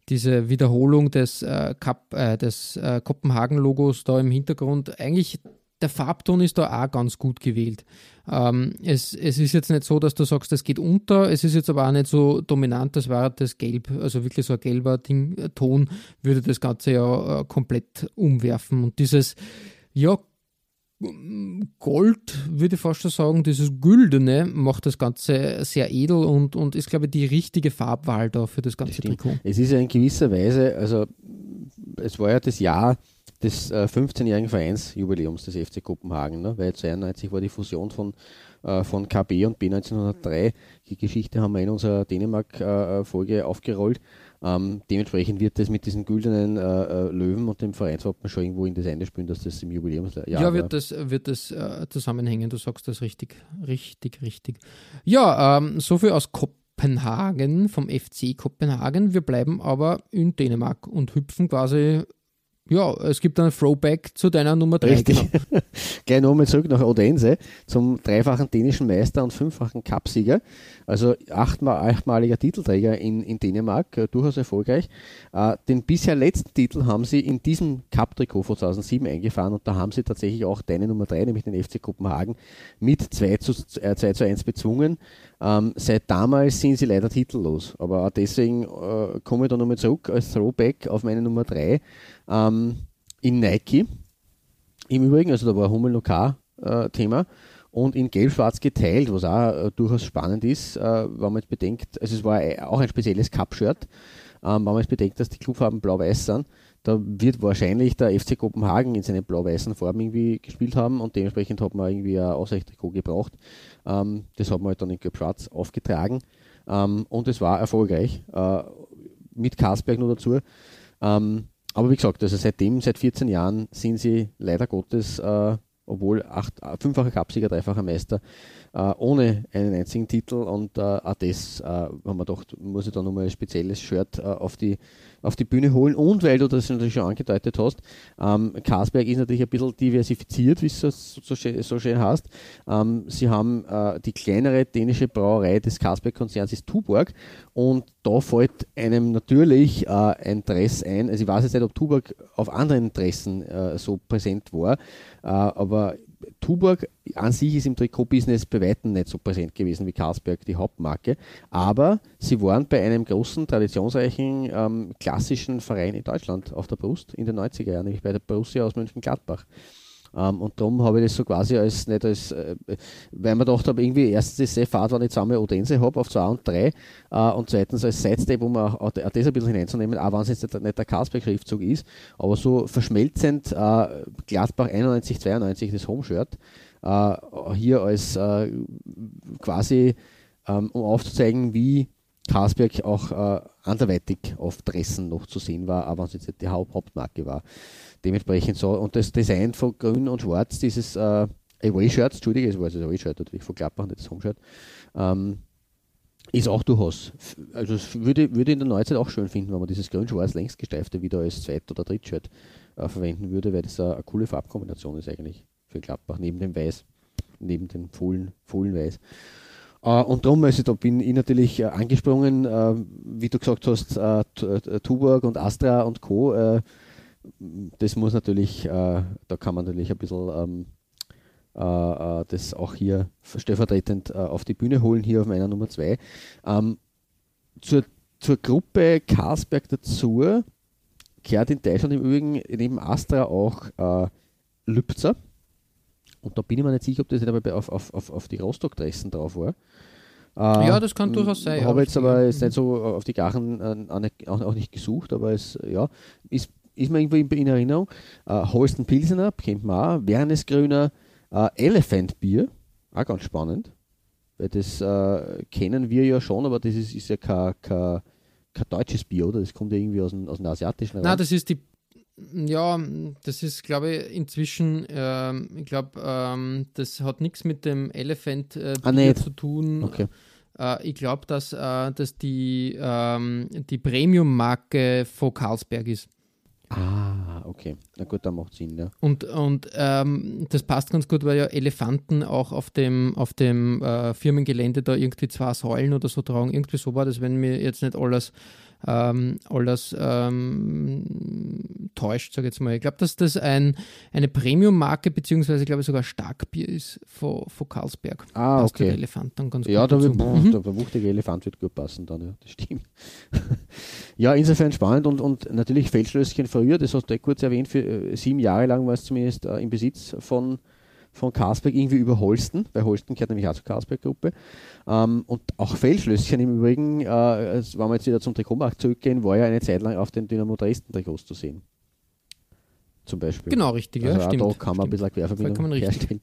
diese Wiederholung des, äh, Kap, äh, des äh, Kopenhagen-Logos da im Hintergrund. Eigentlich der Farbton ist da auch ganz gut gewählt. Ähm, es, es ist jetzt nicht so, dass du sagst, das geht unter, es ist jetzt aber auch nicht so dominant, das war das Gelb, also wirklich so ein gelber Ding, äh, Ton würde das Ganze ja äh, komplett umwerfen. Und dieses, ja, Gold, würde ich fast schon sagen, dieses Güldene macht das Ganze sehr edel und, und ist, glaube ich, die richtige Farbwahl da für das ganze das Trikot. Es ist ja in gewisser Weise, also es war ja das Jahr des äh, 15-jährigen Vereinsjubiläums des FC Kopenhagen, ne? weil 92 war die Fusion von, äh, von KB und B 1903. Die Geschichte haben wir in unserer Dänemark-Folge äh, aufgerollt. Ähm, dementsprechend wird das mit diesen güldenen äh, äh, Löwen und dem Vereinswappen schon irgendwo in das Ende spüren, dass das im Jubiläumsjahr Ja, wird das, wird das äh, zusammenhängen, du sagst das richtig, richtig, richtig. Ja, ähm, so viel aus Kopenhagen, vom FC Kopenhagen. Wir bleiben aber in Dänemark und hüpfen quasi ja, es gibt einen Throwback zu deiner Nummer 3. Richtig. Genau. <laughs> Gleich nochmal zurück nach Odense zum dreifachen dänischen Meister und fünffachen Cupsieger. Also achtmal, achtmaliger Titelträger in, in Dänemark, äh, durchaus erfolgreich. Äh, den bisher letzten Titel haben sie in diesem Cup-Trikot von 2007 eingefahren und da haben sie tatsächlich auch deine Nummer 3, nämlich den FC Kopenhagen, mit 2 zu, äh, 2 zu 1 bezwungen. Ähm, seit damals sind sie leider titellos. Aber deswegen äh, komme ich da nochmal zurück als Throwback auf meine Nummer 3 ähm, in Nike. Im Übrigen, also da war Hummel noch kein äh, Thema und in gelb-schwarz geteilt, was auch äh, durchaus spannend ist, äh, wenn man jetzt bedenkt, also es war auch ein spezielles Cup-Shirt, ähm, wenn man jetzt bedenkt, dass die Clubfarben blau-weiß sind, da wird wahrscheinlich der FC Kopenhagen in seinen blau-weißen Farben irgendwie gespielt haben und dementsprechend hat man irgendwie ein Ausweichtrikot gebraucht. Ähm, das hat man halt dann in gelb-schwarz aufgetragen ähm, und es war erfolgreich, äh, mit Karlsberg nur dazu. Ähm, aber wie gesagt, also seitdem, seit 14 Jahren sind sie leider Gottes äh, obwohl acht, äh, fünffacher Cupsieger, dreifacher Meister, äh, ohne einen einzigen Titel und äh, auch das äh, haben wir gedacht, muss ich da nochmal ein spezielles Shirt äh, auf, die, auf die Bühne holen. Und weil du das natürlich schon angedeutet hast, ähm, Karlsberg ist natürlich ein bisschen diversifiziert, wie es so, so, schön, so schön heißt. Ähm, sie haben äh, die kleinere dänische Brauerei des Karlsberg-Konzerns ist Tuborg. Und da fällt einem natürlich ein Dress ein, also ich weiß jetzt nicht, ob Tuborg auf anderen Dressen so präsent war, äh, aber Tuborg an sich ist im Trikot-Business bei weitem nicht so präsent gewesen wie Carlsberg, die Hauptmarke. Aber sie waren bei einem großen, traditionsreichen, ähm, klassischen Verein in Deutschland auf der Brust in den 90er Jahren, nämlich bei der Borussia aus Mönchengladbach. Ähm, und darum habe ich das so quasi als, nicht als, äh, weil man gedacht habe, irgendwie erstens ist sehr fad, wenn ich zusammen Odense habe auf 2 und 3 äh, und zweitens als Sidestep, um auch, auch das ein bisschen hineinzunehmen, auch wenn es jetzt nicht der Karlsberg-Schriftzug ist, aber so verschmelzend äh, Gladbach 91, 92, das Home-Shirt, äh, hier als äh, quasi, ähm, um aufzuzeigen, wie Karlsberg auch äh, anderweitig auf Dressen noch zu sehen war, aber wenn es jetzt nicht die Haupt Hauptmarke war dementsprechend so. Und das Design von Grün und Schwarz, dieses äh, Away-Shirts, Entschuldige, es war das Away-Shirt natürlich von nicht das Home-Shirt, ähm, ist auch durchaus. Also würde, würde in der Neuzeit auch schön finden, wenn man dieses grün-schwarz längst gesteifte wieder als Zweit- oder Drittshirt äh, verwenden würde, weil das eine, eine, coole Farbkombination ist eigentlich für Klappbach, neben dem Weiß, neben dem Fohlen, Fohlenweiß. Uh, und darum, also da bin ich natürlich uh, angesprungen, uh, wie du gesagt hast, Tuborg und Astra und Co das muss natürlich, äh, da kann man natürlich ein bisschen ähm, äh, äh das auch hier stellvertretend äh, auf die Bühne holen, hier auf meiner Nummer 2. Ähm, zur, zur Gruppe Karlsberg dazu kehrt in Deutschland im Übrigen neben Astra auch äh, Lübzer. Und da bin ich mir nicht sicher, ob das nicht aber auf, auf, auf, auf die Rostock-Dressen drauf war. Äh, ja, das kann durchaus sein. Habe jetzt aber jetzt nicht so auf die Gachen äh, auch, auch, nicht gesucht, aber es ja, ist, ist mir irgendwie in Erinnerung. Äh, Holsten Pilsener, kennt man auch, Wernesgrüner, äh, Elephant Bier, auch ganz spannend, weil das äh, kennen wir ja schon, aber das ist, ist ja kein, kein, kein deutsches Bier, oder? Das kommt ja irgendwie aus dem, aus dem asiatischen Raum. Nein, das ist die ja, das ist, glaube ich, inzwischen, ähm, ich glaube, ähm, das hat nichts mit dem Elephant äh, ah, zu tun. Okay. Äh, ich glaube, dass äh, das die, ähm, die Premium-Marke von Carlsberg ist. Ah, okay. Na gut, da macht Sinn, ja. Und, und ähm, das passt ganz gut, weil ja Elefanten auch auf dem, auf dem äh, Firmengelände da irgendwie zwei Säulen oder so tragen. Irgendwie so war das, wenn mir jetzt nicht alles ähm, alles ähm, täuscht, sage ich jetzt mal. Ich glaube, dass das ein, eine Premium-Marke, beziehungsweise ich glaube sogar Starkbier ist von, von Carlsberg. Ah, Passt okay. Der Elefant dann ganz ja, gut da wird, mhm. der, wuchtige Elefant wird gut passen dann, ja, das stimmt. <laughs> ja, insofern spannend und, und natürlich Feldschlösschen früher, das hast du kurz erwähnt, für äh, sieben Jahre lang war es zumindest äh, im Besitz von von Carlsberg irgendwie über Holsten, weil Holsten gehört nämlich auch zur Carlsberg-Gruppe. Ähm, und auch Feldschlösschen im Übrigen, äh, wenn wir jetzt wieder zum Trikotmarkt zurückgehen, war ja eine Zeit lang auf den Dynamo Dresden-Trikots zu sehen. Zum Beispiel. Genau, richtig. Also ja, stimmt, da kann man stimmt. ein bisschen Querverbindung herstellen.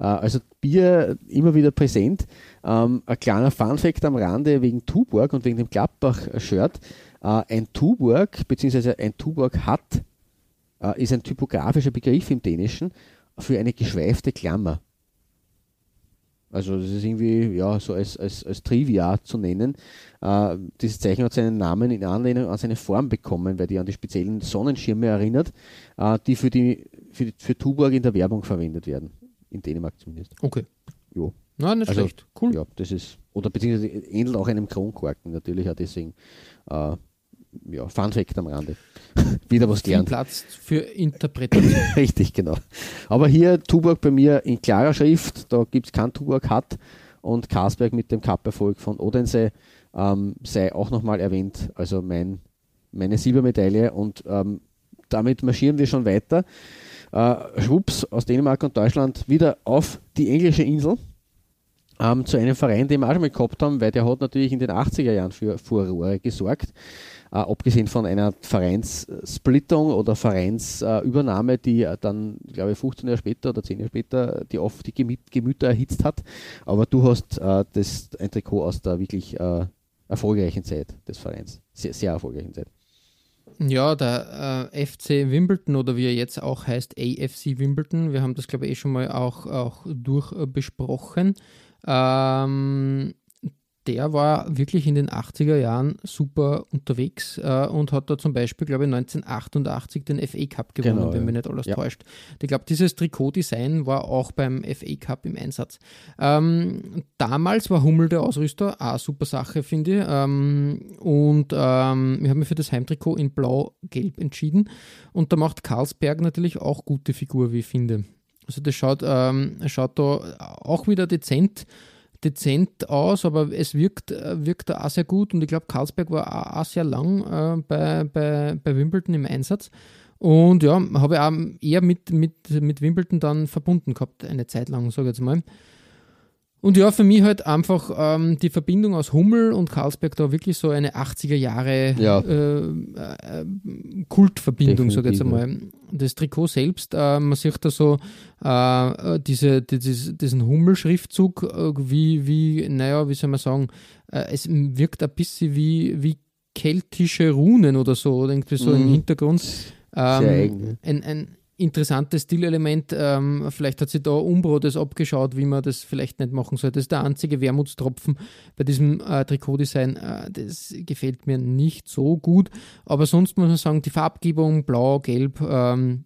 Äh, also Bier immer wieder präsent. Ähm, ein kleiner Funfact am Rande wegen Tuborg und wegen dem Gladbach-Shirt. Äh, ein Tuborg, beziehungsweise ein Tuborg hat, äh, ist ein typografischer Begriff im Dänischen für eine geschweifte Klammer. Also das ist irgendwie ja, so als, als, als Trivia zu nennen. Äh, dieses Zeichen hat seinen Namen in Anlehnung an seine Form bekommen, weil die an die speziellen Sonnenschirme erinnert, äh, die für, die, für, die, für Tuborg in der Werbung verwendet werden. In Dänemark zumindest. Okay. Jo. Nein, nicht also, schlecht. Cool. Ja, das ist, oder beziehungsweise ähnelt auch einem Kronkorken natürlich auch deswegen. Äh, ja, Fun Fact am Rande. <laughs> Wieder was gelernt. Platz für Interpretation. <laughs> Richtig, genau. Aber hier Tuborg bei mir in klarer Schrift, da gibt es kein Tuborg hat und Karsberg mit dem Cup-Erfolg von Odense ähm, sei auch nochmal erwähnt. Also mein, meine Silbermedaille und ähm, damit marschieren wir schon weiter. Äh, schwupps, aus Dänemark und Deutschland wieder auf die englische Insel. Ähm, zu einem Verein, den wir auch schon mal gehabt haben, weil der hat natürlich in den 80er Jahren für Furore gesorgt äh, abgesehen von einer Vereinssplittung oder Vereinsübernahme, die dann, glaube ich, 15 Jahre später oder 10 Jahre später die oft die Gemü Gemüter erhitzt hat. Aber du hast äh, das, ein Trikot aus der wirklich äh, erfolgreichen Zeit des Vereins. Sehr, sehr erfolgreichen Zeit. Ja, der äh, FC Wimbledon oder wie er jetzt auch heißt, AFC Wimbledon, wir haben das glaube ich eh schon mal auch, auch durchbesprochen. Ähm, der war wirklich in den 80er Jahren super unterwegs äh, und hat da zum Beispiel, glaube ich, 1988 den FA Cup gewonnen, genau, wenn ja. mich nicht alles ja. täuscht. Ich glaube, dieses Trikotdesign war auch beim FA Cup im Einsatz. Ähm, damals war Hummel der Ausrüster, auch super Sache, finde ich. Ähm, und ähm, ich habe mich für das Heimtrikot in Blau-Gelb entschieden. Und da macht Karlsberg natürlich auch gute Figur, wie ich finde. Also das schaut, ähm, schaut da auch wieder dezent dezent aus, aber es wirkt, wirkt da auch sehr gut und ich glaube, Karlsberg war auch sehr lang äh, bei, bei, bei Wimbledon im Einsatz. Und ja, habe ich auch eher mit, mit, mit Wimbledon dann verbunden gehabt, eine Zeit lang, sage ich jetzt mal. Und ja, für mich halt einfach ähm, die Verbindung aus Hummel und Karlsberg da wirklich so eine 80er Jahre ja. äh, äh, Kultverbindung, sage ich jetzt einmal. Das Trikot selbst, äh, man sieht da so äh, diese, dieses, diesen Hummel-Schriftzug, äh, wie, wie, naja, wie soll man sagen, äh, es wirkt ein bisschen wie, wie keltische Runen oder so, oder irgendwie so mhm. im Hintergrund. Ähm, Sehr eng. Ein, ein, interessantes Stilelement. Ähm, vielleicht hat sich da Umbro das abgeschaut, wie man das vielleicht nicht machen soll. Das ist der einzige Wermutstropfen bei diesem äh, Trikotdesign. Äh, das gefällt mir nicht so gut. Aber sonst muss man sagen, die Farbgebung, blau, gelb, ähm,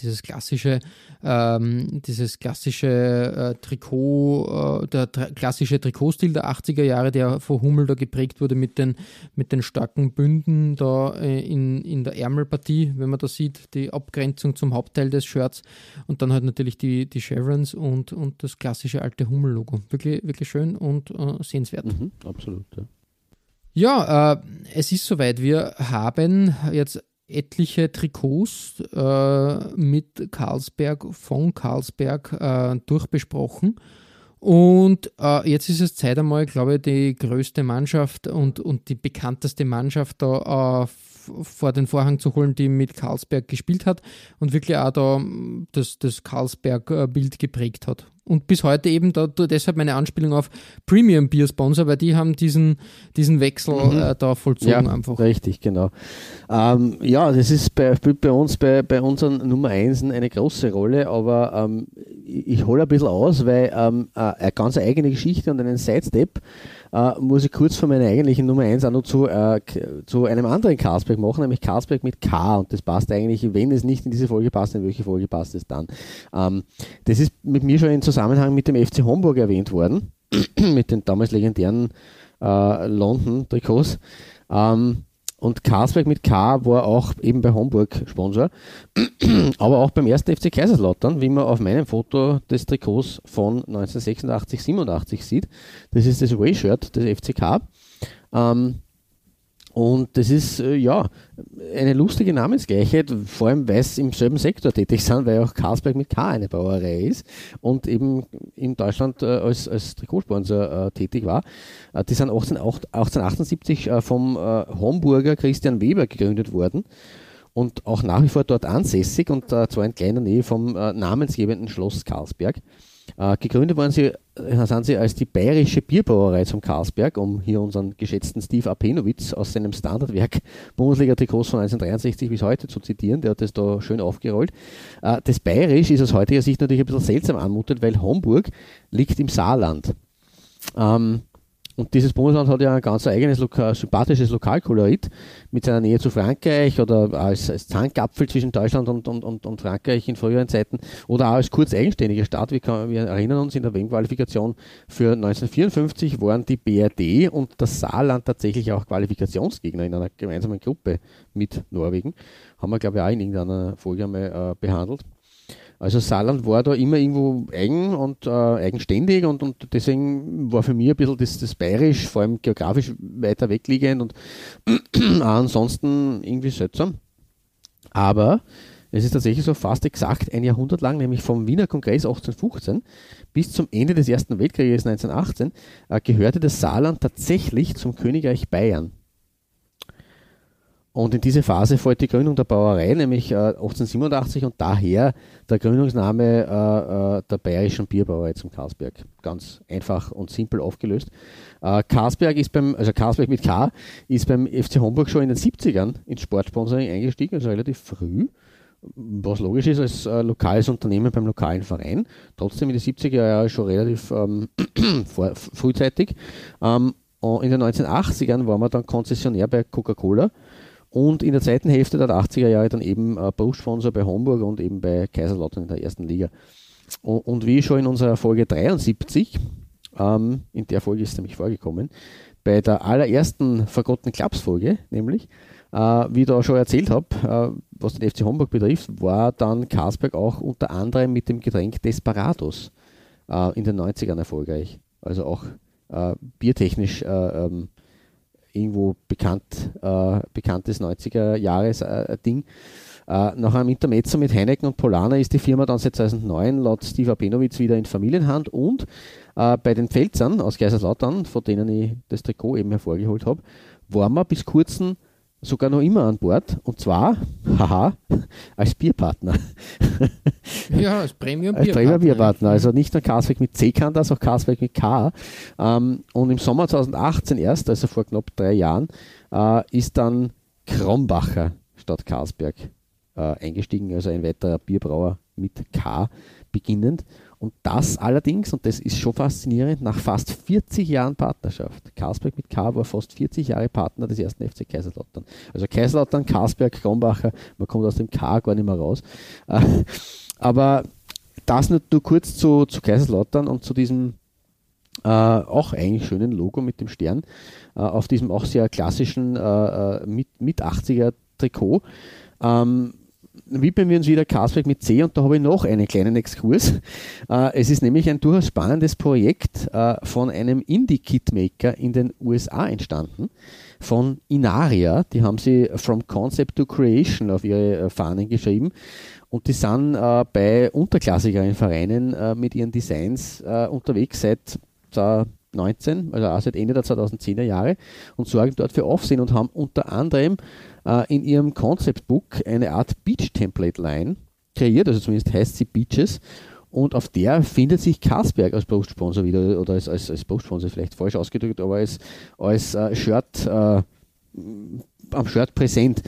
dieses klassische, ähm, dieses klassische äh, Trikot, äh, der tra klassische Trikotstil der 80er Jahre, der vor Hummel da geprägt wurde mit den, mit den starken Bünden da äh, in, in der Ärmelpartie, wenn man da sieht, die Abgrenzung zum Hauptteil des Shirts und dann halt natürlich die, die Chevrons und, und das klassische alte Hummel-Logo. Wirklich, wirklich schön und äh, sehenswert. Mhm, absolut, ja. Ja, äh, es ist soweit. Wir haben jetzt etliche Trikots äh, mit Carlsberg, von Carlsberg äh, durchbesprochen. Und äh, jetzt ist es Zeit einmal, glaube ich, die größte Mannschaft und, und die bekannteste Mannschaft da äh, vor den Vorhang zu holen, die mit Carlsberg gespielt hat und wirklich auch da das, das Carlsberg-Bild geprägt hat. Und bis heute eben da, deshalb meine Anspielung auf Premium Beer Sponsor, weil die haben diesen, diesen Wechsel mhm. äh, da vollzogen ja, einfach. Richtig, genau. Ähm, ja, das ist bei, spielt bei uns, bei, bei unseren Nummer 1 eine große Rolle, aber ähm, ich hole ein bisschen aus, weil ähm, äh, eine ganz eigene Geschichte und einen Sidestep äh, muss ich kurz von meiner eigentlichen Nummer 1 auch noch zu, äh, zu einem anderen Carlsberg machen, nämlich Carlsberg mit K. Und das passt eigentlich, wenn es nicht in diese Folge passt, in welche Folge passt es dann? Ähm, das ist mit mir schon in Zusammenhang mit dem FC Homburg erwähnt worden, <clears throat> mit den damals legendären äh, London-Trikots. Ähm, und Carlsberg mit K war auch eben bei Homburg Sponsor, <clears throat> aber auch beim ersten FC Kaiserslautern, wie man auf meinem Foto des Trikots von 1986, 87 sieht. Das ist das Way-Shirt des FCK. Ähm, und das ist äh, ja eine lustige Namensgleichheit, vor allem weil es im selben Sektor tätig sind, weil auch Carlsberg mit K eine Brauerei ist und eben in Deutschland äh, als, als Trikotsponsor äh, tätig war. Äh, die sind 18, 1878 äh, vom äh, Homburger Christian Weber gegründet worden und auch nach wie vor dort ansässig und zwar in kleiner Nähe vom namensgebenden Schloss Karlsberg. Äh, gegründet worden sie, äh, sind sie als die Bayerische Bierbrauerei zum Karlsberg, um hier unseren geschätzten Steve Apenowitz aus seinem Standardwerk <laughs> Bundesliga-Trikots von 1963 bis heute zu zitieren. Der hat das da schön aufgerollt. Äh, das Bayerisch ist aus heutiger Sicht natürlich ein bisschen seltsam anmutet, weil Homburg liegt im Saarland. Ähm, und dieses Bundesland hat ja ein ganz eigenes Loka sympathisches Lokalkolorit mit seiner Nähe zu Frankreich oder als, als Zankapfel zwischen Deutschland und, und, und, und, Frankreich in früheren Zeiten oder auch als kurz eigenständige Staat. Wir, kann, wir erinnern uns, in der WM-Qualifikation für 1954 waren die BRD und das Saarland tatsächlich auch Qualifikationsgegner in einer gemeinsamen Gruppe mit Norwegen. Haben wir, glaube ich, auch in irgendeiner Folge einmal äh, behandelt. Also Saarland war da immer irgendwo eigen und äh, eigenständig und, und deswegen war für mich ein bisschen das, das Bayerisch, vor allem geografisch weiter wegliegend und <clears throat> ansonsten irgendwie seltsam. Aber es ist tatsächlich so fast exakt ein Jahrhundert lang, nämlich vom Wiener Kongress 1815 bis zum Ende des Ersten Weltkrieges 1918, äh, gehörte das Saarland tatsächlich zum Königreich Bayern. Und in diese Phase folgt die Gründung der Brauerei, nämlich äh, 1887 und daher der Gründungsname äh, äh, der Bayerischen Bierbrauerei zum Karlsberg. Ganz einfach und simpel aufgelöst. Äh, Karlsberg ist beim, also Karlsberg mit K, ist beim FC Homburg schon in den 70ern ins Sportsponsoring eingestiegen, also relativ früh was logisch ist als äh, lokales Unternehmen beim lokalen Verein. Trotzdem in den 70er Jahren schon relativ ähm, <clears throat> vor, frühzeitig. Ähm, in den 1980ern war man dann Konzessionär bei Coca-Cola und in der zweiten Hälfte der 80er Jahre dann eben äh, Berufssponsor bei Homburg und eben bei Kaiserslautern in der ersten Liga. Und, und wie schon in unserer Folge 73, ähm, in der Folge ist es nämlich vorgekommen, bei der allerersten Forgotten Clubs Folge, nämlich, äh, wie ich da schon erzählt habe, äh, was den FC Homburg betrifft, war dann Karlsberg auch unter anderem mit dem Getränk Desperados äh, in den 90ern erfolgreich. Also auch äh, biertechnisch äh, ähm, irgendwo bekannt, äh, bekanntes 90er Jahres äh, Ding. Äh, nach einem Intermezzo mit Heineken und Polana ist die Firma dann seit 2009 laut Steve Abenowitz wieder in Familienhand und äh, bei den Pfälzern aus Kaiserslautern, von denen ich das Trikot eben hervorgeholt habe, waren wir bis kurzem sogar noch immer an Bord und zwar, haha, als Bierpartner. Ja, als Premium Bierpartner. Als Premium Bierpartner. Also nicht nur Karsweg mit C kann das, auch Karsweg mit K. Ähm, und im Sommer 2018 erst, also vor knapp drei Jahren, äh, ist dann Krombacher statt Karlsberg äh, eingestiegen, also ein weiterer Bierbrauer mit K beginnend. Und das allerdings, und das ist schon faszinierend, nach fast 40 Jahren Partnerschaft. Karlsberg mit K war fast 40 Jahre Partner des ersten FC Kaiserslautern. Also Kaiserslautern, Karlsberg, Krombacher, man kommt aus dem K gar nicht mehr raus. Äh, aber das nur, nur kurz zu, zu Kaiserslautern und zu diesem äh, auch eigentlich schönen Logo mit dem Stern äh, auf diesem auch sehr klassischen äh, äh mit, mit 80er Trikot. Ähm, widmen wir uns wieder Karlsberg mit C und da habe ich noch einen kleinen Exkurs. Äh, es ist nämlich ein durchaus spannendes Projekt äh, von einem Indie-Kitmaker in den USA entstanden, von Inaria. Die haben sie From Concept to Creation auf ihre äh, Fahnen geschrieben und die sind bei unterklassigeren Vereinen mit ihren Designs unterwegs seit 2019, also auch seit Ende der 2010er Jahre und sorgen dort für Aufsehen und haben unter anderem äh, in ihrem Concept Book eine Art Beach Template Line kreiert, also zumindest heißt sie Beaches. Und auf der findet sich Carlsberg als Brustsponsor wieder, oder als, als, als Brustsponsor vielleicht falsch ausgedrückt, aber als, als äh, Shirt äh, am Shirt präsent.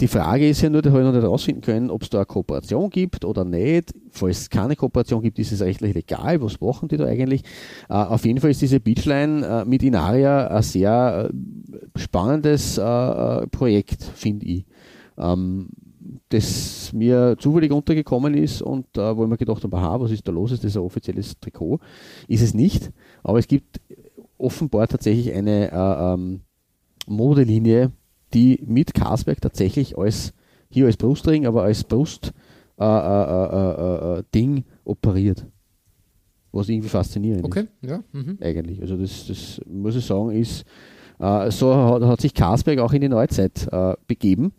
Die Frage ist ja nur, da habe ich noch nicht herausfinden können, ob es da eine Kooperation gibt oder nicht. Falls es keine Kooperation gibt, ist es rechtlich legal. Was machen die da eigentlich? Uh, auf jeden Fall ist diese Beachline uh, mit Inaria ein sehr uh, spannendes Projekt, finde ich. Um, ähm, das mir zufällig untergekommen ist und wo ich mir gedacht habe, aha, was ist da los? Ist das ein offizielles Trikot? Ist es nicht, aber es gibt offenbar tatsächlich eine ähm, Modelinie, die mit Carlsberg tatsächlich als, hier als Brustring, aber als Brustding äh, äh, äh, äh operiert. Was irgendwie faszinierend okay. ist. ja. Mhm. Eigentlich. Also das, das muss ich sagen, ist äh, so hat, hat, sich Carlsberg auch in die Neuzeit äh, begeben.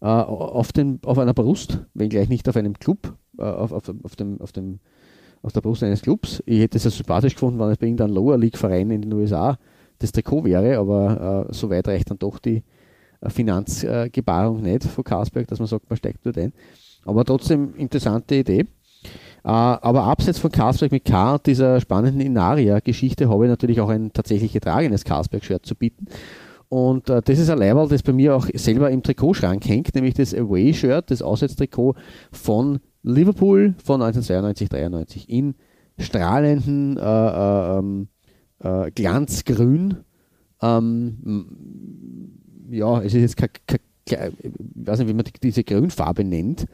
auf, den, auf einer Brust, wenngleich nicht auf einem Club, auf, auf, auf, dem, auf, dem, auf der Brust eines Clubs. Ich hätte es ja sympathisch gefunden, wenn es bei irgendeinem Lower League Verein in den USA das Trikot wäre, aber äh, so weit reicht dann doch die, Finanzgebarung nicht von Carlsberg, dass man sagt, man steigt dort ein. Aber trotzdem interessante Idee. Äh, aber abseits von Carlsberg mit K und dieser spannenden Inaria-Geschichte habe ich natürlich auch ein tatsächlich getragenes Carlsberg-Shirt zu bieten. Und äh, das ist ein Leiberl, das bei mir auch selber im Trikotschrank hängt, nämlich das Away-Shirt, das Auswärtstrikot von Liverpool von 1992, 93 in strahlenden äh, äh, ähm, äh, Glanzgrün. Ähm, ja, es ist jetzt kein, kein, ich weiß nicht, wie man diese Grünfarbe nennt.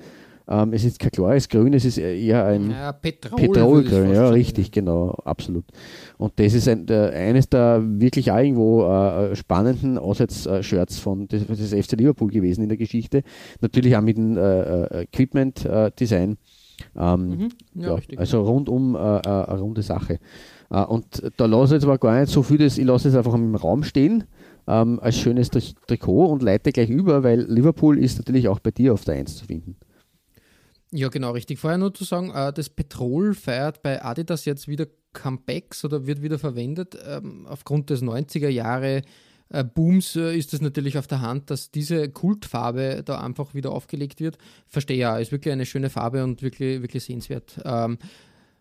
Ähm, es ist kein klares Grün, es ist eher ein ja, Petrol, Petrolgrün. Ja, richtig, genau, absolut. Und das ist ein, der, eines der wirklich auch irgendwo äh, spannenden Auswärts-Shirts von das, das FC Liverpool gewesen in der Geschichte. Natürlich auch mit dem äh, äh Equipment-Design. Ähm, mhm, ja, ja, also rundum äh, äh, eine runde Sache. Äh, und da lasse ich jetzt aber gar nicht so viel, das, ich lasse es einfach im Raum stehen ähm, als schönes Trikot und leite gleich über, weil Liverpool ist natürlich auch bei dir auf der 1 zu finden. Ja, genau, richtig. Vorher nur zu sagen, äh, das Petrol feiert bei Adidas jetzt wieder Comebacks oder wird wieder verwendet. Ähm, aufgrund des 90er Jahre äh, Booms äh, ist es natürlich auf der Hand, dass diese Kultfarbe da einfach wieder aufgelegt wird. Verstehe ja, ist wirklich eine schöne Farbe und wirklich, wirklich sehenswert. Ähm,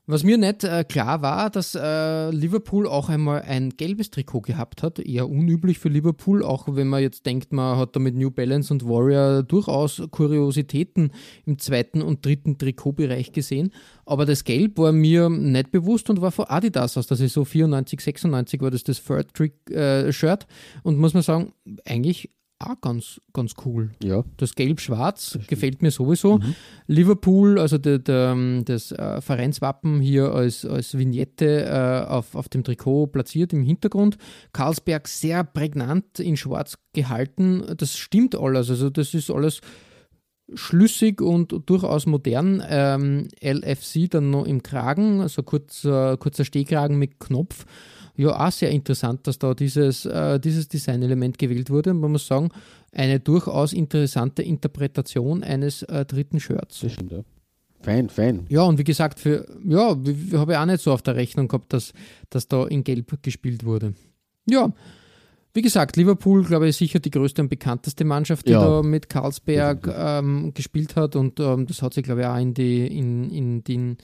was mir nicht äh, klar war, dass äh, Liverpool auch einmal ein gelbes Trikot gehabt hat. Eher unüblich für Liverpool, auch wenn man jetzt denkt, man hat da mit New Balance und Warrior durchaus Kuriositäten im zweiten und dritten Trikotbereich gesehen. Aber das Gelb war mir nicht bewusst und war von Adidas aus der Saison 94, 96 war das das Third Trick äh, Shirt. Und muss man sagen, eigentlich auch ganz, ganz cool. Ja. Das Gelb-Schwarz gefällt mir sowieso. Mhm. Liverpool, also der, der, das äh, Vereinswappen hier als, als Vignette äh, auf, auf dem Trikot platziert im Hintergrund. Karlsberg sehr prägnant in Schwarz gehalten. Das stimmt alles. Also das ist alles schlüssig und durchaus modern. Ähm, LFC dann noch im Kragen, also kurzer, kurzer Stehkragen mit Knopf ja auch sehr interessant, dass da dieses, äh, dieses Designelement gewählt wurde. man muss sagen, eine durchaus interessante Interpretation eines äh, dritten Shirts. Das stimmt, ja. Fein, fein. Ja, und wie gesagt, für, ja, habe ich auch nicht so auf der Rechnung gehabt, dass, dass da in Gelb gespielt wurde. Ja, wie gesagt, Liverpool, glaube ich, sicher die größte und bekannteste Mannschaft, die ja. da mit Karlsberg ähm, gespielt hat. Und ähm, das hat sich, glaube ich, auch in, die, in, in den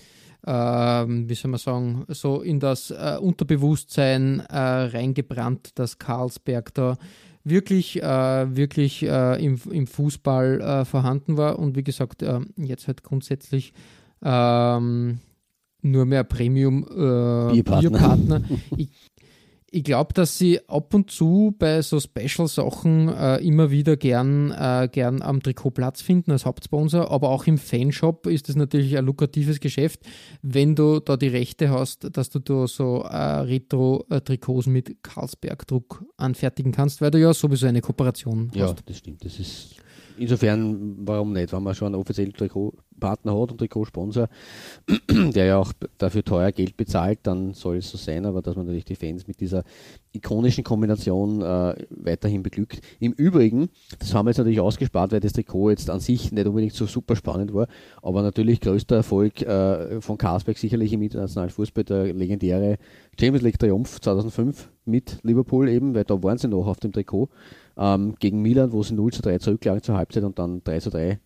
ähm, wie soll man sagen, so in das äh, Unterbewusstsein äh, reingebrannt, dass Karlsberg da wirklich, äh, wirklich äh, im, im Fußball äh, vorhanden war und wie gesagt, äh, jetzt halt grundsätzlich ähm, nur mehr Premium äh, Bierpartner. Bierpartner. <laughs> ich ich glaube, dass sie ab und zu bei so Special-Sachen äh, immer wieder gern, äh, gern am Trikot Platz finden als Hauptsponsor, aber auch im Fanshop ist es natürlich ein lukratives Geschäft, wenn du da die Rechte hast, dass du da so äh, Retro-Trikots mit Carlsberg-Druck anfertigen kannst, weil du ja sowieso eine Kooperation Ja, hast. das stimmt. Das ist insofern, warum nicht? Wenn man schon einen offiziellen Trikotpartner hat und Trikotsponsor, <clears throat> der ja auch dafür teuer Geld bezahlt, dann soll es so sein, aber dass man natürlich die Fans mit dieser ikonischen Kombination äh, weiterhin beglückt. Im Übrigen, das haben wir jetzt natürlich ausgespart, weil das Trikot jetzt an sich nicht unbedingt so super spannend war, aber natürlich größter Erfolg äh, von Carlsberg sicherlich im internationalen Fußball, der legendäre Champions League Triumph 2005 mit Liverpool eben, weil da waren sie noch auf dem Trikot ähm, gegen Milan, wo sie 0 zu 3 zurücklagen zur Halbzeit und dann 3 zu 3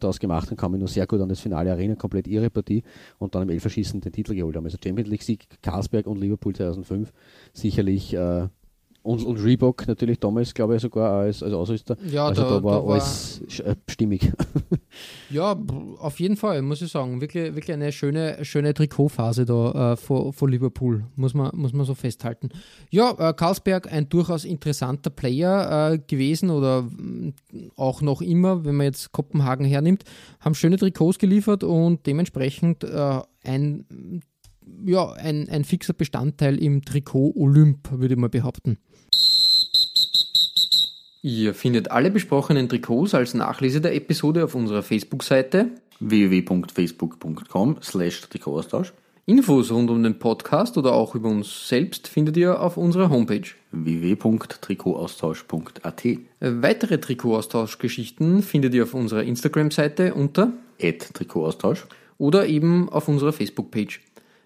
daraus gemacht und kann mich nur sehr gut an das Finale erinnern, komplett ihre Partie und dann im Elferschießen den Titel geholt haben. Also Champions League Sieg Karlsberg und Liverpool 2005 sicherlich äh, und, und Reebok natürlich damals, glaube ich, sogar als, als Ausrüster. Ja, also da- da, war da war- alles äh, stimmig. <laughs> Ja, auf jeden Fall, muss ich sagen. Wirklich, wirklich eine schöne, schöne Trikotphase da äh, vor, vor Liverpool, muss man, muss man so festhalten. Ja, äh, Karlsberg, ein durchaus interessanter Player äh, gewesen oder mm, auch noch immer, wenn man jetzt Kopenhagen hernimmt, haben schöne Trikots geliefert und dementsprechend äh, ein, ja, ein, ein fixer Bestandteil im Trikot Olymp, würde ich mal behaupten. Ihr findet alle besprochenen Trikots als Nachlese der Episode auf unserer Facebook-Seite www.facebook.com slash Trikotaustausch Infos rund um den Podcast oder auch über uns selbst findet ihr auf unserer Homepage. www.trikotaustausch.at Weitere Trikotaustauschgeschichten findet ihr auf unserer Instagram-Seite unter at Trikotaustausch oder eben auf unserer Facebook-Page.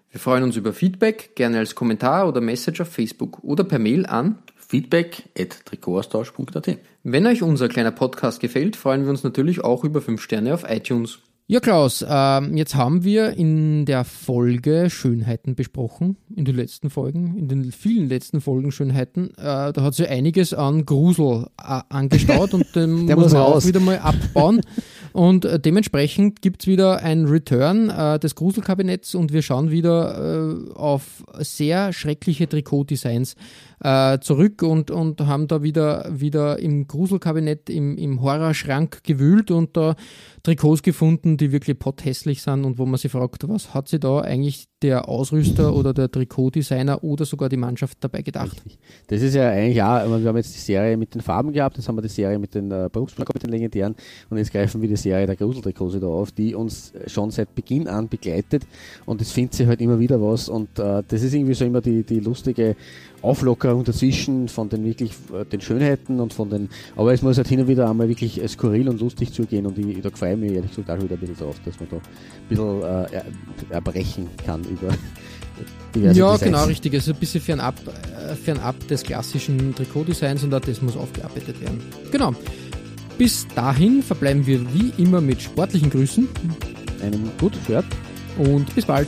Wir freuen uns über Feedback, gerne als Kommentar oder Message auf Facebook oder per Mail an. feedback at Trikotaustausch.at Wenn euch unser kleiner Podcast gefällt, freuen wir uns natürlich auch über 5 Sterne auf iTunes. Ja, Klaus, ähm, jetzt haben wir in der Folge Schönheiten besprochen, in den letzten Folgen, in den vielen letzten Folgen Schönheiten. Äh, da hat sich einiges an Grusel äh, angestaut und <laughs> den Der muss man auch wieder mal abbauen. <laughs> Und äh, dementsprechend gibt's wieder ein Return äh, des Gruselkabinetts und wir schauen wieder äh, auf sehr schreckliche Trikotdesigns äh, zurück und, und haben da wieder, wieder im Gruselkabinett, im, im Horrorschrank gewühlt und da Trikots gefunden, die wirklich potthässlich sind. Und wo man sich fragt, was hat sich da eigentlich der Ausrüster oder der Trikotdesigner oder sogar die Mannschaft dabei gedacht? Das ist ja eigentlich auch, wir haben jetzt die Serie mit den Farben gehabt, jetzt haben wir die Serie mit den äh, Berufsplakat, mit den legendären und jetzt greifen wir die Serie der Gruseltrikots wieder auf, die uns schon seit Beginn an begleitet. Und es findet sich halt immer wieder was und äh, das ist irgendwie so immer die, die lustige Auflockerung dazwischen von den wirklich äh, den Schönheiten und von den, aber es muss halt hin und wieder einmal wirklich äh, skurril und lustig zugehen und ich, da freue ich mich ehrlich gesagt auch wieder ein bisschen drauf, dass man da ein bisschen äh, er, erbrechen kann über <laughs> diverse Ja, Designs. genau, richtig. Also ein bisschen fernab, äh, fernab des klassischen Trikotdesigns und auch das muss aufgearbeitet werden. Genau. Bis dahin verbleiben wir wie immer mit sportlichen Grüßen Einen guten Shirt und bis bald.